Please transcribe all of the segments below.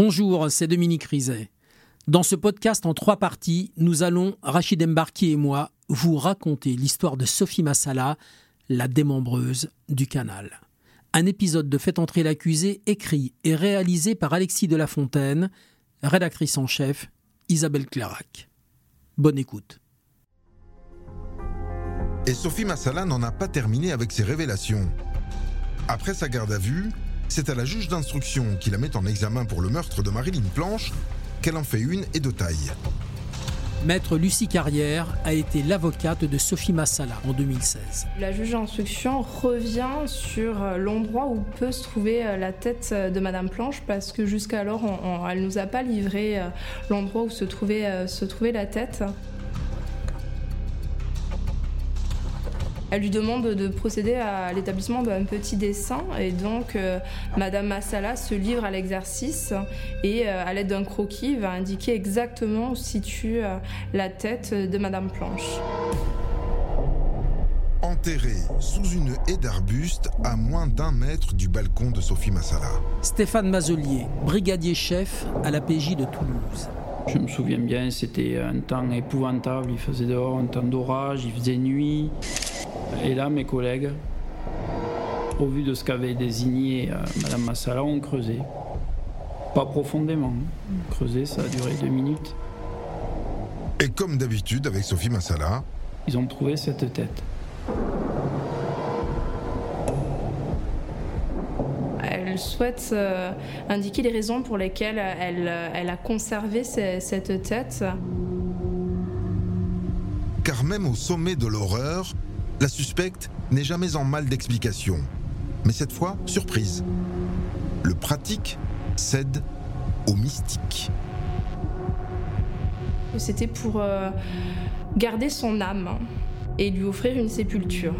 Bonjour, c'est Dominique Rizet. Dans ce podcast en trois parties, nous allons, Rachid Embarki et moi, vous raconter l'histoire de Sophie Massala, la démembreuse du canal. Un épisode de Fait entrer l'accusé écrit et réalisé par Alexis de la Fontaine, rédactrice en chef Isabelle Clairac. Bonne écoute. Et Sophie Massala n'en a pas terminé avec ses révélations. Après sa garde à vue, c'est à la juge d'instruction qui la met en examen pour le meurtre de Marilyn Planche qu'elle en fait une et de taille. Maître Lucie Carrière a été l'avocate de Sophie Massala en 2016. La juge d'instruction revient sur euh, l'endroit où peut se trouver euh, la tête euh, de Madame Planche parce que jusqu'alors, elle ne nous a pas livré l'endroit où se trouvait, se trouvait la tête. Elle lui demande de procéder à l'établissement d'un petit dessin et donc euh, Madame Massala se livre à l'exercice et euh, à l'aide d'un croquis va indiquer exactement où se situe euh, la tête de Madame Planche. Enterrée sous une haie d'arbustes à moins d'un mètre du balcon de Sophie Massala. Stéphane Mazelier, brigadier chef à la PJ de Toulouse. Je me souviens bien, c'était un temps épouvantable. Il faisait dehors un temps d'orage, il faisait nuit. Et là, mes collègues, au vu de ce qu'avait désigné euh, Madame Massala, ont creusé. Pas profondément. Creuser, ça a duré deux minutes. Et comme d'habitude avec Sophie Massala, ils ont trouvé cette tête. Elle souhaite euh, indiquer les raisons pour lesquelles elle, elle a conservé cette tête. Car même au sommet de l'horreur, la suspecte n'est jamais en mal d'explication. Mais cette fois, surprise. Le pratique cède au mystique. C'était pour euh, garder son âme et lui offrir une sépulture.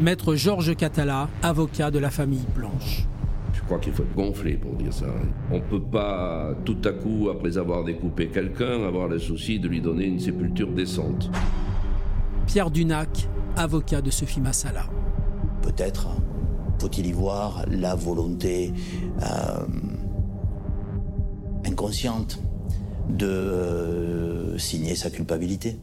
Maître Georges Catala, avocat de la famille Blanche. Je crois qu'il faut être gonflé pour dire ça. On ne peut pas, tout à coup, après avoir découpé quelqu'un, avoir le souci de lui donner une sépulture décente. Pierre Dunac, avocat de Sophie Massala. Peut-être faut-il y voir la volonté euh, inconsciente de euh, signer sa culpabilité.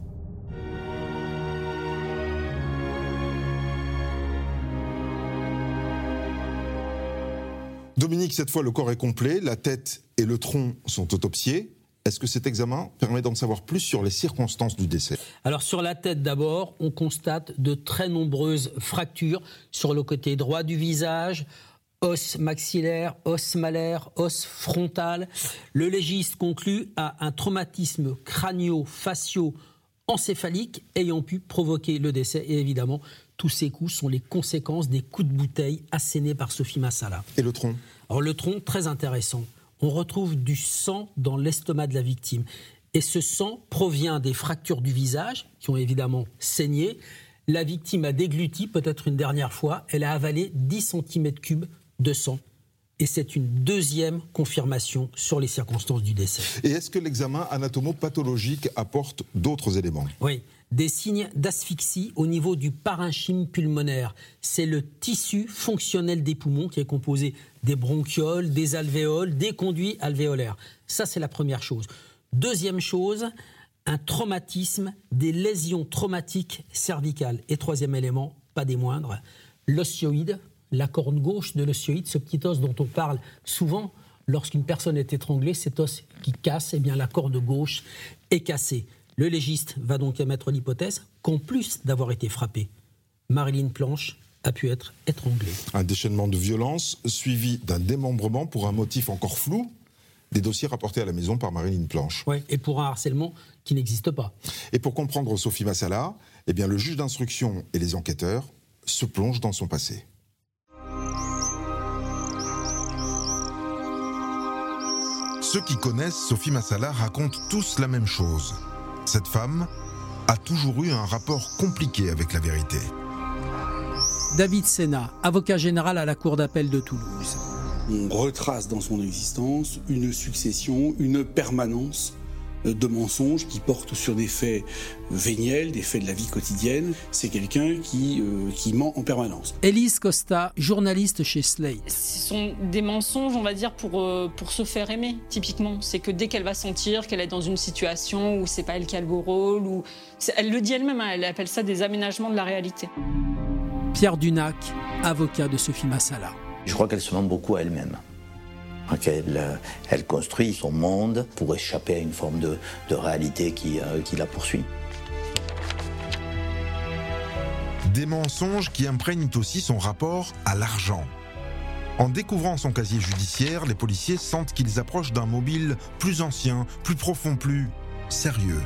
Dominique, cette fois le corps est complet, la tête et le tronc sont autopsiés. Est-ce que cet examen permet d'en savoir plus sur les circonstances du décès? Alors sur la tête d'abord, on constate de très nombreuses fractures sur le côté droit du visage, os maxillaire, os malaire, os frontal. Le légiste conclut à un traumatisme crânio-facio encéphalique ayant pu provoquer le décès. Et évidemment, tous ces coups sont les conséquences des coups de bouteille assénés par Sophie Massala. Et le tronc? Alors le tronc, très intéressant on retrouve du sang dans l'estomac de la victime. Et ce sang provient des fractures du visage, qui ont évidemment saigné. La victime a dégluti, peut-être une dernière fois, elle a avalé 10 cm3 de sang. Et c'est une deuxième confirmation sur les circonstances du décès. Et est-ce que l'examen anatomopathologique apporte d'autres éléments? Oui des signes d'asphyxie au niveau du parenchyme pulmonaire. C'est le tissu fonctionnel des poumons qui est composé des bronchioles, des alvéoles, des conduits alvéolaires. Ça, c'est la première chose. Deuxième chose, un traumatisme, des lésions traumatiques cervicales. Et troisième élément, pas des moindres, l'osioïde, la corne gauche de l'osioïde, ce petit os dont on parle souvent lorsqu'une personne est étranglée, cet os qui casse, eh bien la corne gauche est cassée. Le légiste va donc émettre l'hypothèse qu'en plus d'avoir été frappé, Marilyn Planche a pu être étranglée. Un déchaînement de violence suivi d'un démembrement pour un motif encore flou des dossiers rapportés à la maison par Marilyn Planche. Oui, et pour un harcèlement qui n'existe pas. Et pour comprendre Sophie Massala, eh bien, le juge d'instruction et les enquêteurs se plongent dans son passé. Ceux qui connaissent Sophie Massala racontent tous la même chose. Cette femme a toujours eu un rapport compliqué avec la vérité. David Sena, avocat général à la Cour d'appel de Toulouse. On retrace dans son existence une succession, une permanence de mensonges qui portent sur des faits véniels, des faits de la vie quotidienne. C'est quelqu'un qui, euh, qui ment en permanence. Elise Costa, journaliste chez Slate. Ce sont des mensonges, on va dire, pour, euh, pour se faire aimer, typiquement. C'est que dès qu'elle va sentir qu'elle est dans une situation où c'est pas elle qui a le beau rôle, ou elle le dit elle-même, hein, elle appelle ça des aménagements de la réalité. Pierre Dunac, avocat de Sophie Massala. Je crois qu'elle se ment beaucoup à elle-même. Qu'elle euh, elle construit son monde pour échapper à une forme de, de réalité qui, euh, qui la poursuit. Des mensonges qui imprègnent aussi son rapport à l'argent. En découvrant son casier judiciaire, les policiers sentent qu'ils approchent d'un mobile plus ancien, plus profond, plus sérieux.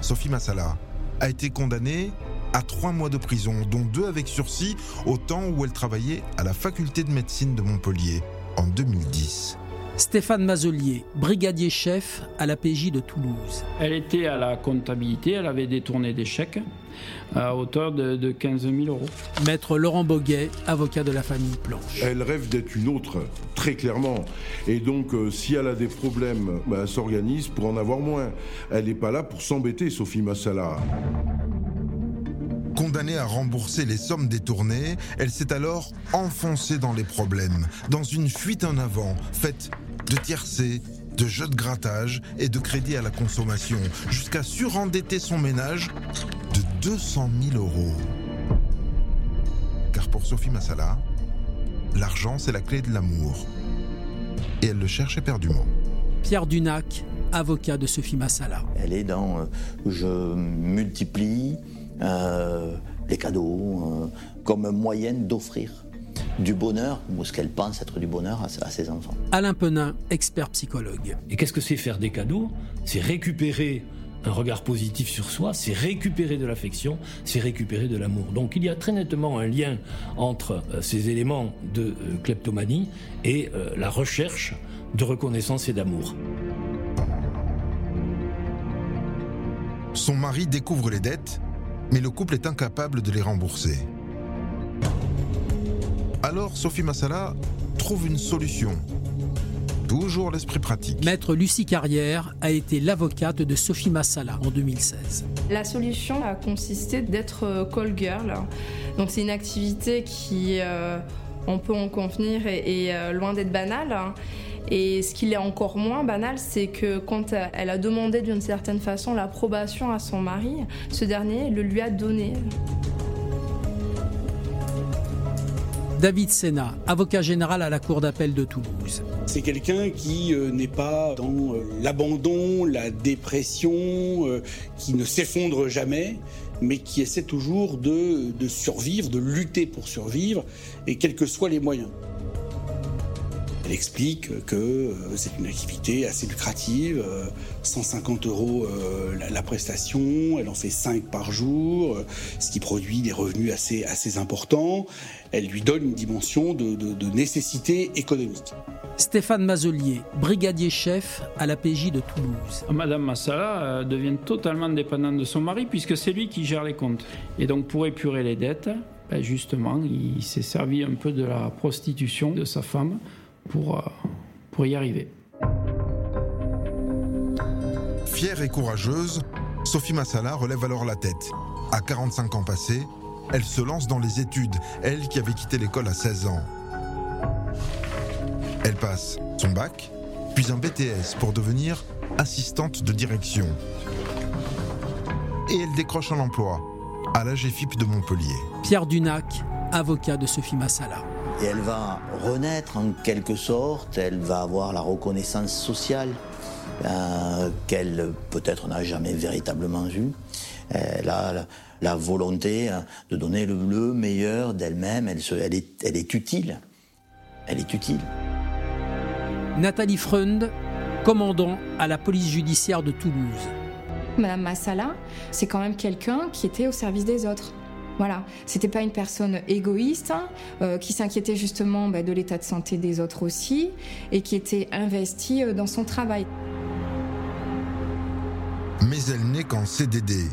Sophie Massala a été condamnée à trois mois de prison, dont deux avec sursis, au temps où elle travaillait à la faculté de médecine de Montpellier en 2010. Stéphane Mazelier, brigadier chef à la PJ de Toulouse. Elle était à la comptabilité, elle avait détourné des chèques à hauteur de, 15 000 euros. Maître Laurent Boguet, avocat de la famille Planche. Elle rêve d'être une autre, très clairement. Et donc, euh, si elle a des problèmes, bah, elle s'organise pour en avoir moins. Elle n'est pas là pour s'embêter, Sophie Massala. Condamnée à rembourser les sommes détournées, elle s'est alors enfoncée dans les problèmes, dans une fuite en avant, faite de tiercés, de jeux de grattage et de crédit à la consommation, jusqu'à surendetter son ménage de 200 000 euros. Car pour Sophie Massala, l'argent c'est la clé de l'amour. Et elle le cherche éperdument. Pierre Dunac, avocat de Sophie Massala. Elle est dans euh, je multiplie, euh, les cadeaux, euh, comme moyenne d'offrir du bonheur, ou ce qu'elle pense être du bonheur à, ses enfants. Alain Penin, expert psychologue. Et qu'est-ce que c'est faire des cadeaux? C'est récupérer un regard positif sur soi, c'est récupérer de l'affection, c'est récupérer de l'amour. Donc il y a très nettement un lien entre euh, ces éléments de kleptomanie et la recherche de reconnaissance et d'amour. Son mari découvre les dettes mais le couple est incapable de les rembourser. Alors Sophie Massala trouve une solution. Toujours l'esprit pratique. Maître Lucie Carrière a été l'avocate de Sophie Massala en 2016. La solution a consisté d'être euh, call girl. Donc c'est une activité qui, euh, on peut en convenir, est, euh, loin d'être banale. Et ce qui est encore moins banal, c'est que quand elle a demandé d'une certaine façon l'approbation à son mari, ce dernier le lui a donné. David Sena, avocat général à la Cour d'appel de Toulouse. C'est quelqu'un qui euh, n'est pas dans euh, l'abandon, la dépression, euh, qui ne s'effondre jamais, mais qui essaie toujours de, de survivre, de lutter pour survivre, et quels que soient les moyens. Elle explique que euh, c'est une activité assez lucrative, 150 euh, euros euh, la, prestation, elle en fait 5 par jour, ce qui produit des revenus assez, assez importants. Elle lui donne une dimension de, nécessité économique. Stéphane Mazelier, brigadier chef à la PJ de Toulouse. Madame Massala devient totalement dépendante de son mari puisque c'est lui qui gère les comptes. Et donc pour épurer les dettes, ben, justement, il s'est servi un peu de la prostitution de sa femme pour, euh, pour y arriver. Fière et courageuse, Sophie Massala relève alors la tête. À 45 ans passés, elle se lance dans les études, elle qui avait quitté l'école à 16 ans. Elle passe son bac, puis un BTS pour devenir assistante de direction. Et elle décroche un emploi à l'AGFIP de Montpellier. Pierre Dunac, avocat de Sophie Massala et elle va renaître en quelque sorte, elle va avoir la reconnaissance sociale euh, qu'elle peut-être n'a jamais véritablement eue. Elle a la, volonté hein, de donner le, meilleur d'elle-même, elle, elle, est, elle est utile. Elle est utile. Nathalie Freund, commandant à la police judiciaire de Toulouse. Madame Massala, c'est quand même quelqu'un qui était au service des autres. Voilà, c'était pas une personne égoïste hein, euh, qui s'inquiétait justement bah, de l'état de santé des autres aussi et qui était investie euh, dans son travail. Mais elle n'est qu'en CDD.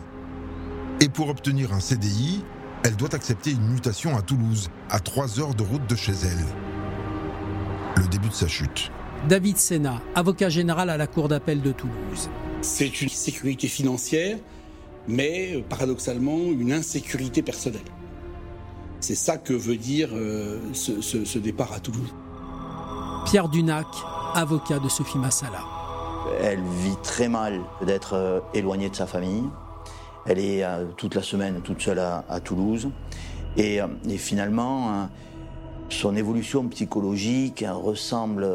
Et pour obtenir un CDI, elle doit accepter une mutation à Toulouse, à 3 heures de route de chez elle. Le début de sa chute. David Sena, avocat général à la Cour d'appel de Toulouse. C'est une sécurité financière, mais euh, paradoxalement une insécurité personnelle. C'est ça que veut dire euh, ce, ce départ à Toulouse. Pierre Dunac, avocat de Sophie Massala. Elle vit très mal d'être euh, éloignée de sa famille. Elle est euh, toute la semaine toute seule à, Toulouse. Et, et, finalement, son évolution psychologique ressemble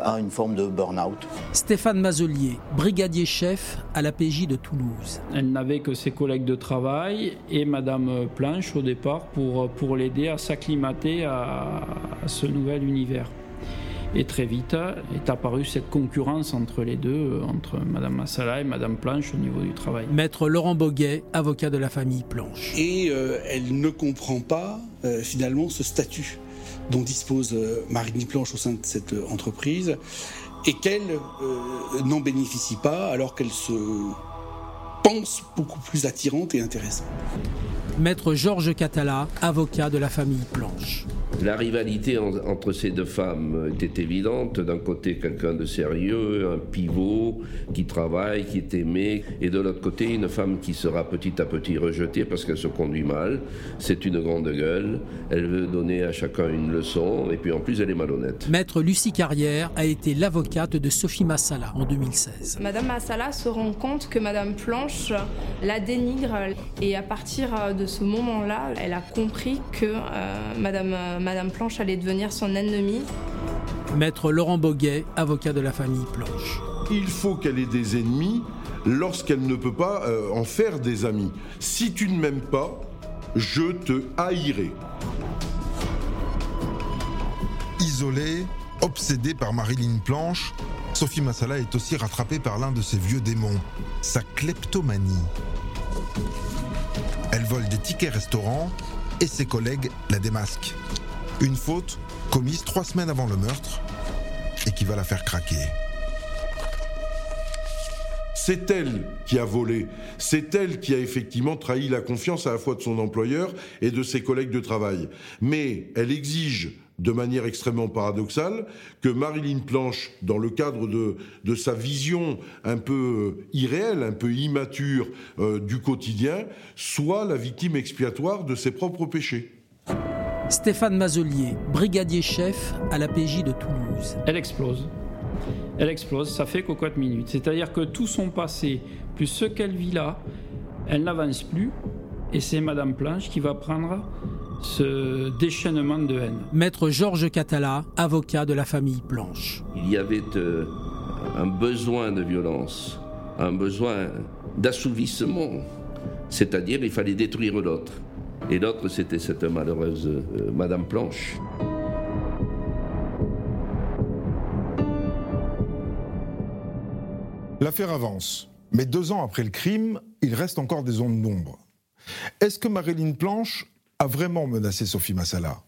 à une forme de burn-out. Stéphane Mazelier, brigadier chef à l'APJ de Toulouse. Elle n'avait que ses collègues de travail et Madame Planche au départ pour, pour l'aider à s'acclimater à ce nouvel univers. Et très vite est apparue cette concurrence entre les deux, entre Madame Massala et Madame Planche au niveau du travail. Maître Laurent Boguet, avocat de la famille Planche. Et euh, elle ne comprend pas euh, finalement ce statut dont dispose Marine Planche au sein de cette entreprise et qu'elle n'en bénéficie pas alors qu'elle se pense beaucoup plus attirante et intéressante. Maître Georges Catala, avocat de la famille Planche. La rivalité entre ces deux femmes était évidente. D'un côté, quelqu'un de sérieux, un pivot qui travaille, qui est aimé, et de l'autre côté, une femme qui sera petit à petit rejetée parce qu'elle se conduit mal. C'est une grande gueule. Elle veut donner à chacun une leçon, et puis en plus, elle est malhonnête. Maître Lucie Carrière a été l'avocate de Sophie Massala en 2016. Madame Massala se rend compte que Madame Planche la dénigre, et à partir de ce moment-là, elle a compris que euh, Madame Madame Planche allait devenir son ennemie. Maître Laurent Boguet, avocat de la famille Planche. Il faut qu'elle ait des ennemis lorsqu'elle ne peut pas euh, en faire des amis. Si tu ne m'aimes pas, je te haïrai. Isolée, obsédée par Marilyn Planche, Sophie Massala est aussi rattrapée par l'un de ses vieux démons, sa kleptomanie. Elle vole des tickets restaurants et ses collègues la démasquent. Une faute commise trois semaines avant le meurtre et qui va la faire craquer. C'est elle qui a volé, c'est elle qui a effectivement trahi la confiance à la fois de son employeur et de ses collègues de travail. Mais elle exige de manière extrêmement paradoxale que Marilyn Planche, dans le cadre de, sa vision un peu euh, irréelle, un peu immature euh, du quotidien, soit la victime expiatoire de ses propres péchés. Stéphane Mazelier, brigadier chef à la PJ de Toulouse. Elle explose. Elle explose, ça fait cocotte minute. C'est-à-dire que tout son passé, plus ce qu'elle vit là, elle n'avance plus. Et c'est Madame Planche qui va prendre ce déchaînement de haine. Maître Georges Catala, avocat de la famille Planche. Il y avait euh, un besoin de violence, un besoin d'assouvissement. C'est-à-dire, il fallait détruire l'autre. Et l'autre, c'était cette malheureuse euh, Madame Planche. L'affaire avance, mais deux ans après le crime, il reste encore des ondes d'ombre. Est-ce que Marilyn Planche a vraiment menacé Sophie Massala?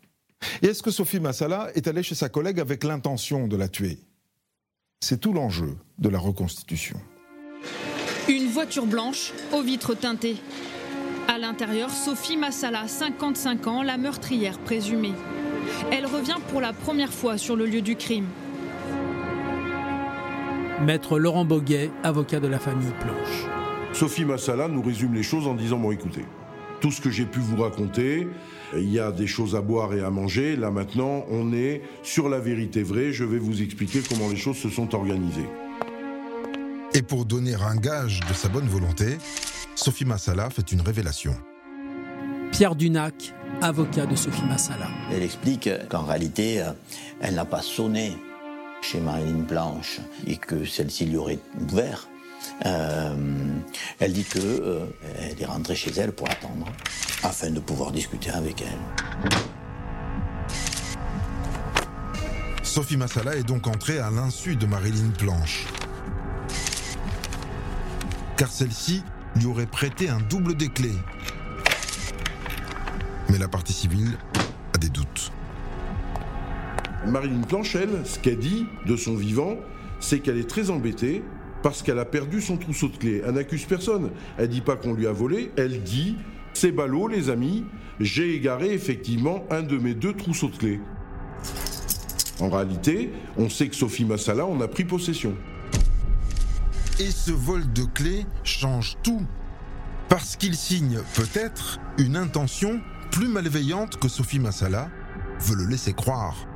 Et est-ce que Sophie Massala est allée chez sa collègue avec l'intention de la tuer? C'est tout l'enjeu de la reconstitution. Une voiture blanche aux vitres teintées. À l'intérieur, Sophie Massala, 55 ans, la meurtrière présumée. Elle revient pour la première fois sur le lieu du crime. Maître Laurent Boguet, avocat de la famille Planche. Sophie Massala nous résume les choses en disant Bon, écoutez, tout ce que j'ai pu vous raconter, il y a des choses à boire et à manger. Là maintenant, on est sur la vérité vraie. Je vais vous expliquer comment les choses se sont organisées. Et pour donner un gage de sa bonne volonté, Sophie Massala fait une révélation. Pierre Dunac, avocat de Sophie Massala. Elle explique qu'en réalité, euh, elle n'a pas sonné chez Marilyn Blanche et que celle-ci lui aurait ouvert. Euh, elle dit qu'elle euh, est rentrée chez elle pour attendre afin de pouvoir discuter avec elle. Sophie Massala est donc entrée à l'insu de Marilyn Planche. Car celle-ci lui aurait prêté un double des clés. Mais la partie civile a des doutes. Marilyn Planchel, ce qu'elle dit de son vivant, c'est qu'elle est très embêtée parce qu'elle a perdu son trousseau de clés. Elle n'accuse personne. Elle dit pas qu'on lui a volé. Elle dit c'est ballot, les amis. J'ai égaré effectivement un de mes deux trousseaux de clés. En réalité, on sait que Sophie Massala en a pris possession. Et ce vol de clés change tout. Parce qu'il signe peut-être une intention plus malveillante que Sophie Massala veut le laisser croire.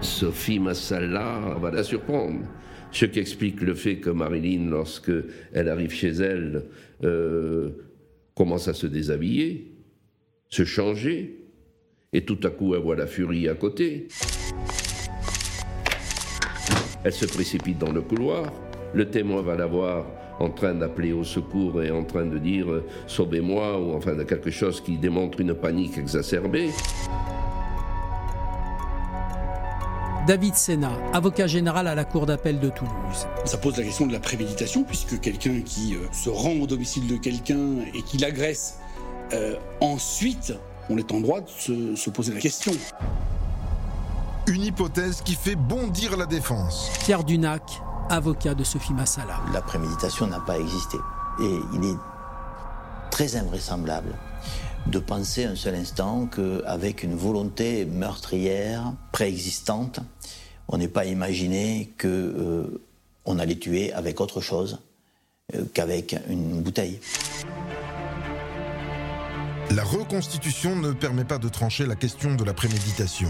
Sophie Massala va la surprendre. Ce qui explique le fait que Marilyn, lorsque elle arrive chez elle, euh, commence à se déshabiller, se changer, et tout à coup elle voit la furie à côté. Elle se précipite dans le couloir. Le témoin va la voir en train d'appeler au secours et en train de dire euh, sauvez-moi ou enfin de quelque chose qui démontre une panique exacerbée. David Sena, avocat général à la Cour d'appel de Toulouse. Ça pose la question de la préméditation, puisque quelqu'un qui euh, se rend au domicile de quelqu'un et qui l'agresse, euh, ensuite, on est en droit de se, se poser la question. Une hypothèse qui fait bondir la défense. Pierre Dunac, avocat de Sophie Massala. La préméditation n'a pas existé. Et il est très invraisemblable de penser un seul instant qu'avec une volonté meurtrière préexistante, on n'est pas imaginé que euh, on allait tuer avec autre chose euh, qu'avec une bouteille. La reconstitution ne permet pas de trancher la question de la préméditation.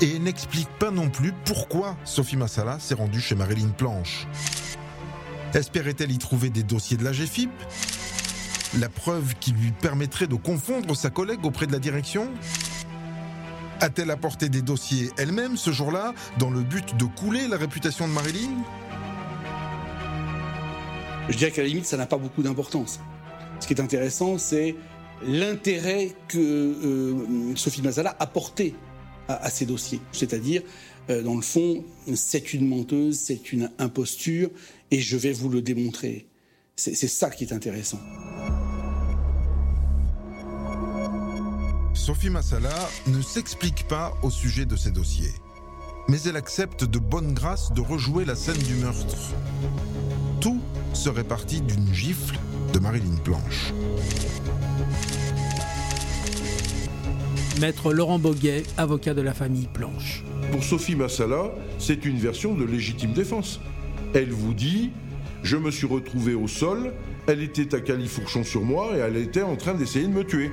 Et n'explique pas non plus pourquoi Sophie Massala s'est rendue chez Marilyn Planche. Espérait-elle y trouver des dossiers de la GFIP La preuve qui lui permettrait de confondre sa collègue auprès de la direction? A-t-elle apporté des dossiers elle-même ce jour-là dans le but de couler la réputation de Marilyn? Je dirais qu'à la limite, ça n'a pas beaucoup d'importance. Ce qui est intéressant, c'est l'intérêt que euh, Sophie Massala a porté à, ces dossiers. C'est-à-dire, euh, dans le fond, c'est une menteuse, c'est une imposture, et je vais vous le démontrer. C'est c'est ça qui est intéressant. Sophie Massala ne s'explique pas au sujet de ces dossiers. Mais elle accepte de bonne grâce de rejouer la scène du meurtre. Tout serait parti d'une gifle de Marilyn Planche. Maître Laurent Boguet, avocat de la famille Planche. Pour Sophie Massala, c'est une version de légitime défense. Elle vous dit Je me suis retrouvé au sol, elle était à califourchon sur moi et elle était en train d'essayer de me tuer.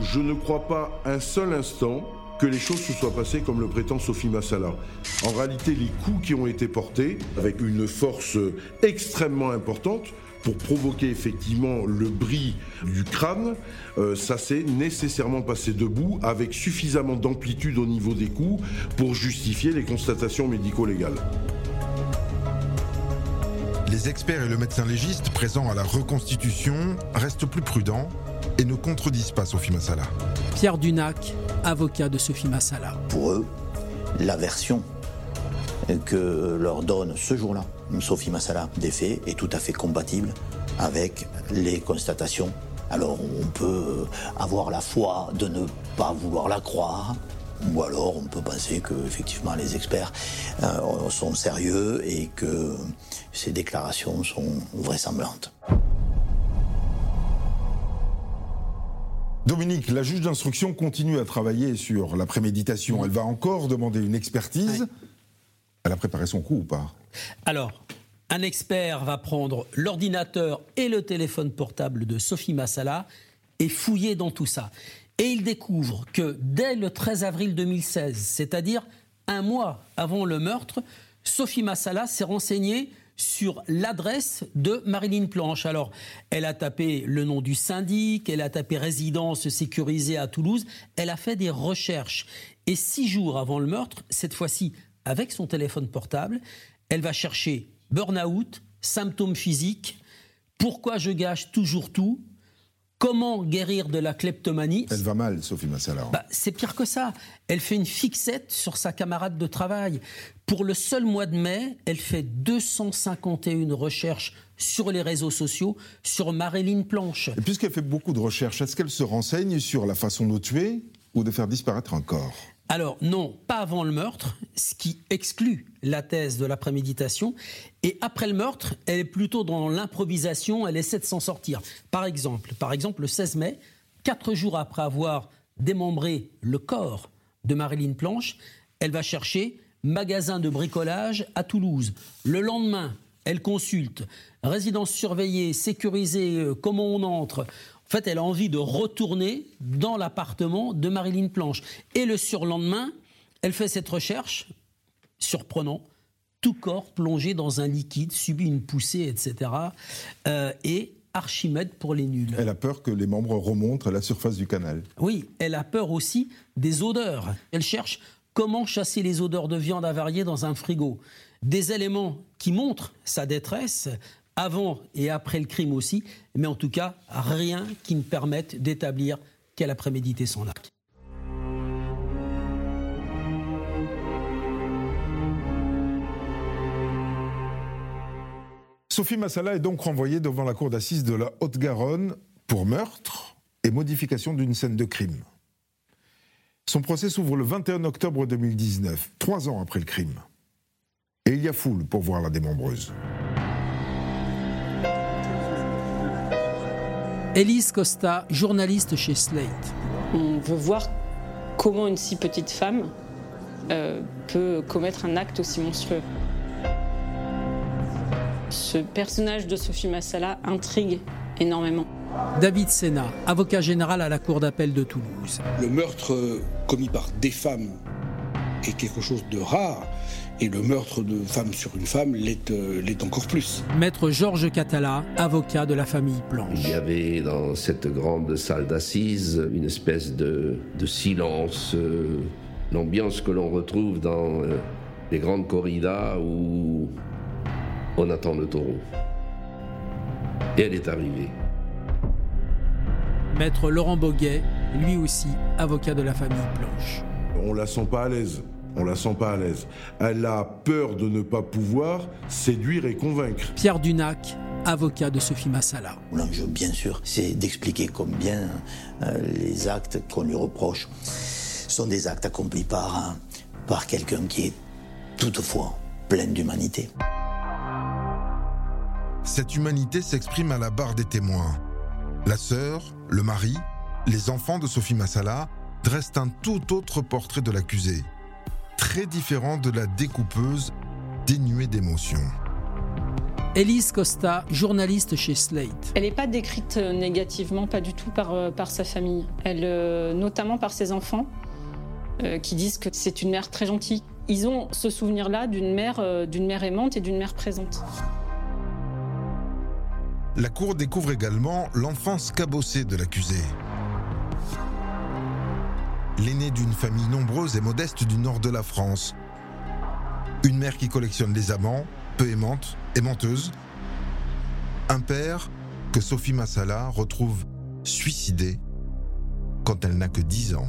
Je ne crois pas un seul instant que les choses se soient passées comme le prétend Sophie Massala. En réalité, les coups qui ont été portés, avec une force extrêmement importante, pour provoquer effectivement le bris du crâne, euh, ça s'est nécessairement passé debout avec suffisamment d'amplitude au niveau des coups pour justifier les constatations médico-légales. Les experts et le médecin légiste présents à la reconstitution restent plus prudents et ne contredisent pas Sophie Massala. Pierre Dunac, avocat de Sophie Massala. Pour eux, la version que leur donne ce jour-là Sophie Massala des faits est tout à fait compatible avec les constatations. Alors on peut avoir la foi de ne pas vouloir la croire, ou alors on peut penser que effectivement les experts euh, sont sérieux et que ces déclarations sont vraisemblantes. Dominique, la juge d'instruction continue à travailler sur la préméditation. Elle va encore demander une expertise. Elle a préparé son coup ou pas? Alors, un expert va prendre l'ordinateur et le téléphone portable de Sophie Massala et fouiller dans tout ça. Et il découvre que dès le 13 avril 2016, c'est-à-dire un mois avant le meurtre, Sophie Massala s'est renseignée sur l'adresse de Marilyn Planche. Alors, elle a tapé le nom du syndic, elle a tapé résidence sécurisée à Toulouse, elle a fait des recherches. Et six jours avant le meurtre, cette fois-ci avec son téléphone portable, elle va chercher burn-out, symptômes physiques, pourquoi je gâche toujours tout, comment guérir de la kleptomanie. Elle va mal, Sophie Massala. Bah, c'est pire que ça. Elle fait une fixette sur sa camarade de travail. Pour le seul mois de mai, elle fait 251 recherches sur les réseaux sociaux sur Marilyn Planche. Et puisqu'elle fait beaucoup de recherches, est-ce qu'elle se renseigne sur la façon de tuer ou de faire disparaître un corps? Alors non, pas avant le meurtre, ce qui exclut la thèse de la préméditation. Et après le meurtre, elle est plutôt dans l'improvisation, elle essaie de s'en sortir. Par exemple, par exemple, le 16 mai, quatre jours après avoir démembré le corps de Marilyn Planche, elle va chercher magasin de bricolage à Toulouse. Le lendemain, elle consulte résidence surveillée, sécurisée, euh, comment on entre? En fait, elle a envie de retourner dans l'appartement de Marilyn Planche. Et le surlendemain, elle fait cette recherche, surprenant, tout corps plongé dans un liquide, subit une poussée, etc. Euh, et Archimède pour les nuls. Elle a peur que les membres remontent à la surface du canal. Oui, elle a peur aussi des odeurs. Elle cherche comment chasser les odeurs de viande avariée dans un frigo? Des éléments qui montrent sa détresse avant et après le crime aussi, mais en tout cas rien qui ne permette d'établir qu'elle a prémédité son acte. Sophie Massala est donc renvoyée devant la cour d'assises de la Haute-Garonne pour meurtre et modification d'une scène de crime. Son procès s'ouvre le 21 octobre 2019, trois ans après le crime. Et il y a foule pour voir la démembreuse. Elise Costa, journaliste chez Slate. On veut voir comment une si petite femme euh, peut commettre un acte aussi monstrueux. Ce personnage de Sophie Massala intrigue énormément. David Sena, avocat général à la Cour d'appel de Toulouse. Le meurtre commis par des femmes est quelque chose de rare. Et le meurtre de femme sur une femme l'est euh, encore plus. Maître Georges Catala, avocat de la famille Planche. Il y avait dans cette grande salle d'assises une espèce de, silence, euh, l'ambiance que l'on retrouve dans euh, les grandes corridas où on attend le taureau. Et elle est arrivée. Maître Laurent Boguet, lui aussi avocat de la famille Planche. On la sent pas à l'aise. On la sent pas à l'aise. Elle a peur de ne pas pouvoir séduire et convaincre. Pierre Dunac, avocat de Sophie Massala. L'enjeu, bien sûr, c'est d'expliquer combien euh, les actes qu'on lui reproche sont des actes accomplis par, par quelqu'un qui est toutefois plein d'humanité. Cette humanité s'exprime à la barre des témoins. La sœur, le mari, les enfants de Sophie Massala dressent un tout autre portrait de l'accusé, très différent de la découpeuse dénuée d'émotion. Elise Costa, journaliste chez Slate. Elle n'est pas décrite euh, négativement, pas du tout par, euh, par sa famille. Elle, euh, notamment par ses enfants, qui disent que c'est une mère très gentille. Ils ont ce souvenir-là d'une mère, d'une mère aimante et d'une mère présente. La Cour découvre également l'enfance cabossée de l'accusé. L'aîné d'une famille nombreuse et modeste du nord de la France. Une mère qui collectionne les amants, peu aimante et menteuse. Un père que Sophie Massala retrouve suicidé quand elle n'a que 10 ans.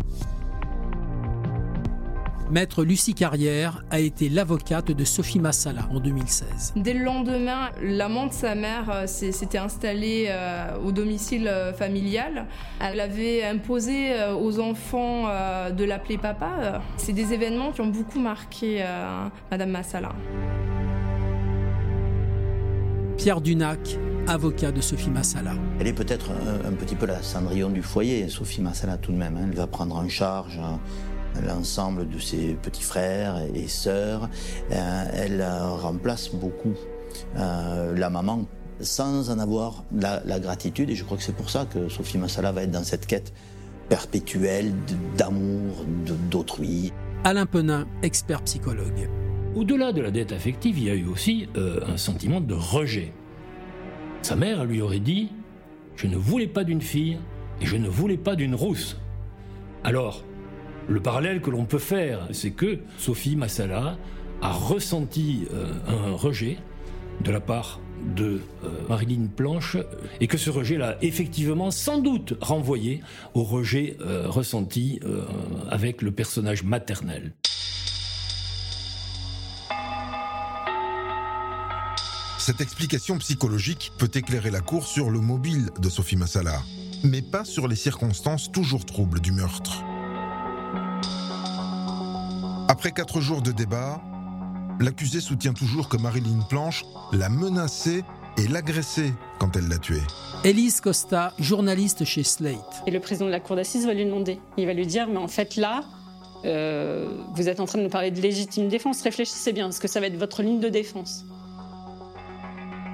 Maître Lucie Carrière a été l'avocate de Sophie Massala en 2016. Dès le lendemain, l'amant de sa mère euh, s'était installé euh, au domicile euh, familial. Elle avait imposé aux enfants de l'appeler papa. C'est des événements qui ont beaucoup marqué Madame Massala. Pierre Dunac, avocat de Sophie Massala. Elle est peut-être un, petit peu la cendrillon du foyer, Sophie Massala tout de même. Hein. Elle va prendre en charge l'ensemble de ses petits frères et sœurs. Euh, elle remplace beaucoup euh, la maman sans en avoir la, gratitude. Et je crois que c'est pour ça que Sophie Massala va être dans cette quête perpétuelle d'amour d'autrui. Alain Penin, expert psychologue. Au-delà de la dette affective, il y a eu aussi euh, un sentiment de rejet. Sa mère lui aurait dit Je ne voulais pas d'une fille et je ne voulais pas d'une rousse. Alors, le parallèle que l'on peut faire, c'est que Sophie Massala a ressenti euh, un rejet de la part de euh, Marilyn Planche et que ce rejet l'a effectivement sans doute renvoyé au rejet euh, ressenti avec le personnage maternel. Cette explication psychologique peut éclairer la Cour sur le mobile de Sophie Massala, mais pas sur les circonstances toujours troubles du meurtre. Après quatre jours de débat, l'accusé soutient toujours que Marilyn Planche l'a menacé et l'agressé quand elle l'a tué. Elise Costa, journaliste chez Slate. Et le président de la cour d'assises va lui demander. Il va lui dire, mais en fait là, euh, vous êtes en train de nous parler de légitime défense, réfléchissez bien, parce que ça va être votre ligne de défense.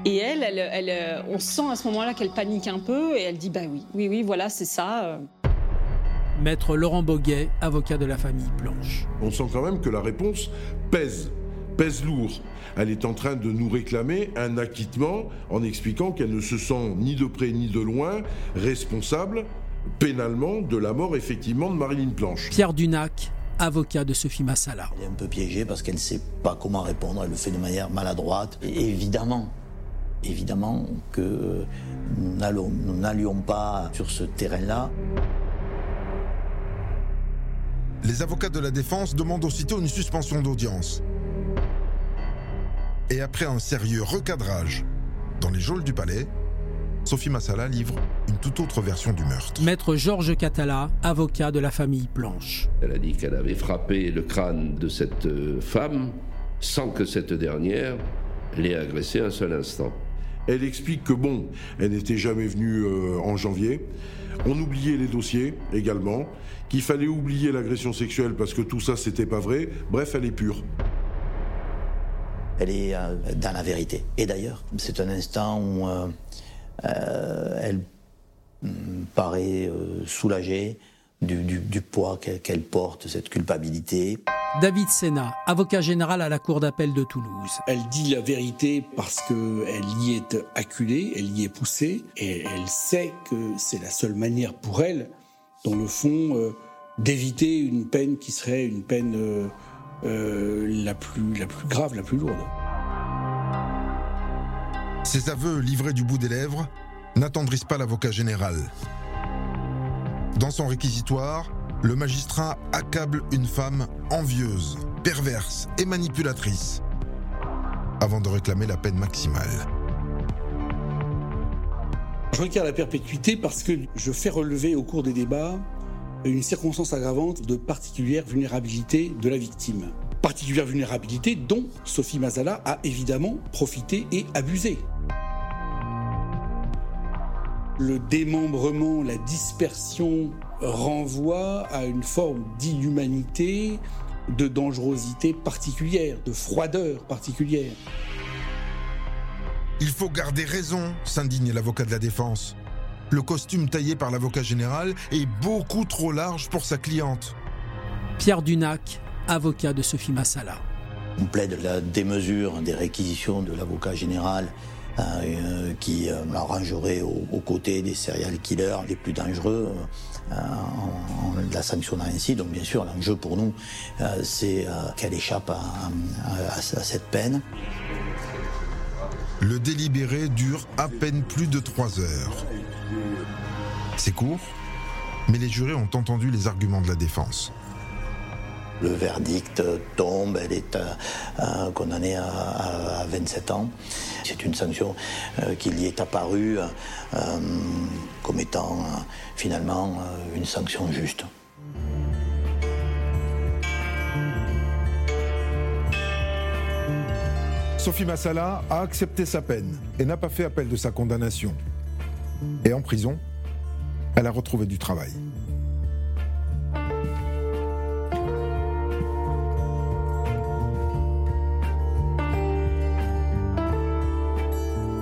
Et elle, elle, elle, euh, on sent à ce moment-là qu'elle panique un peu et elle dit bah oui, oui, oui, voilà, c'est ça. Euh. Maître Laurent Boguet, avocat de la famille Planche. On sent quand même que la réponse pèse, pèse lourd. Elle est en train de nous réclamer un acquittement en expliquant qu'elle ne se sent ni de près ni de loin responsable pénalement de la mort effectivement de Marilyn Planche. Pierre Dunac, avocat de Sophie Massala. Elle est un peu piégée parce qu'elle ne sait pas comment répondre, elle le fait de manière maladroite. Et évidemment, évidemment que nous n'allons- nous n'allions pas sur ce terrain-là. Les avocats de la défense demandent aussitôt une suspension d'audience. Et après un sérieux recadrage dans les geôles du palais, Sophie Massala livre une toute autre version du meurtre. Maître Georges Catala, avocat de la famille Planche. Elle a dit qu'elle avait frappé le crâne de cette euh, femme sans que cette dernière l'ait agressée un seul instant. Elle explique que bon, elle n'était jamais venue euh, en janvier. On oubliait les dossiers également, qu'il fallait oublier l'agression sexuelle parce que tout ça c'était pas vrai. Bref, elle est pure. Elle est euh, dans la vérité. Et d'ailleurs, c'est un instant où euh, elle mm, paraît soulagée du, du- du poids qu'elle porte, cette culpabilité. David Sena, avocat général à la Cour d'appel de Toulouse. Elle dit la vérité parce qu'elle y est acculée, elle y est poussée, et elle sait que c'est la seule manière pour elle, dans le fond, euh, d'éviter une peine qui serait une peine euh, euh, la, plus, la plus grave, la plus lourde. Ces aveux livrés du bout des lèvres n'attendrissent pas l'avocat général. Dans son réquisitoire, le magistrat accable une femme envieuse, perverse et manipulatrice, avant de réclamer la peine maximale. Je requiers la perpétuité parce que je fais relever au cours des débats une circonstance aggravante de particulière vulnérabilité de la victime. Particulière vulnérabilité dont Sophie Mazala a évidemment profité et abusé. Le démembrement, la dispersion renvoie à une forme d'inhumanité, de dangerosité particulière, de froideur particulière. Il faut garder raison, s'indigne l'avocat de la défense. Le costume taillé par l'avocat général est beaucoup trop large pour sa cliente. Pierre Dunac, avocat de Sophie Massala. On plaide la démesure des réquisitions de l'avocat général euh, euh, qui euh, la rangerait aux, côtés des serial killers les plus dangereux en, la sanctionnant ainsi. Donc bien sûr, l'enjeu pour nous, c'est qu'elle échappe à cette peine. Le délibéré dure à peine plus de trois heures. C'est court, mais les jurés ont entendu les arguments de la défense. Le verdict tombe, elle est euh, euh, condamnée à, à- à 27 ans. C'est une sanction euh, qui lui est apparue comme étant finalement une sanction juste. Sophie Massala a accepté sa peine et n'a pas fait appel de sa condamnation. Et en prison, elle a retrouvé du travail.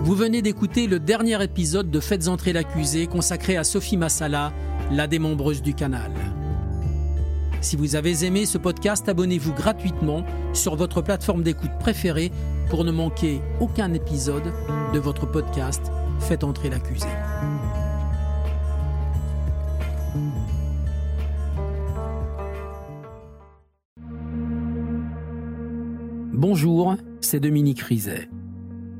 Vous venez d'écouter le dernier épisode de Faites entrer l'accusé consacré à Sophie Massala, la démembreuse du canal. Si vous avez aimé ce podcast, abonnez-vous gratuitement sur votre plateforme d'écoute préférée pour ne manquer aucun épisode de votre podcast Faites entrer l'accusé. Bonjour, c'est Dominique Rizet.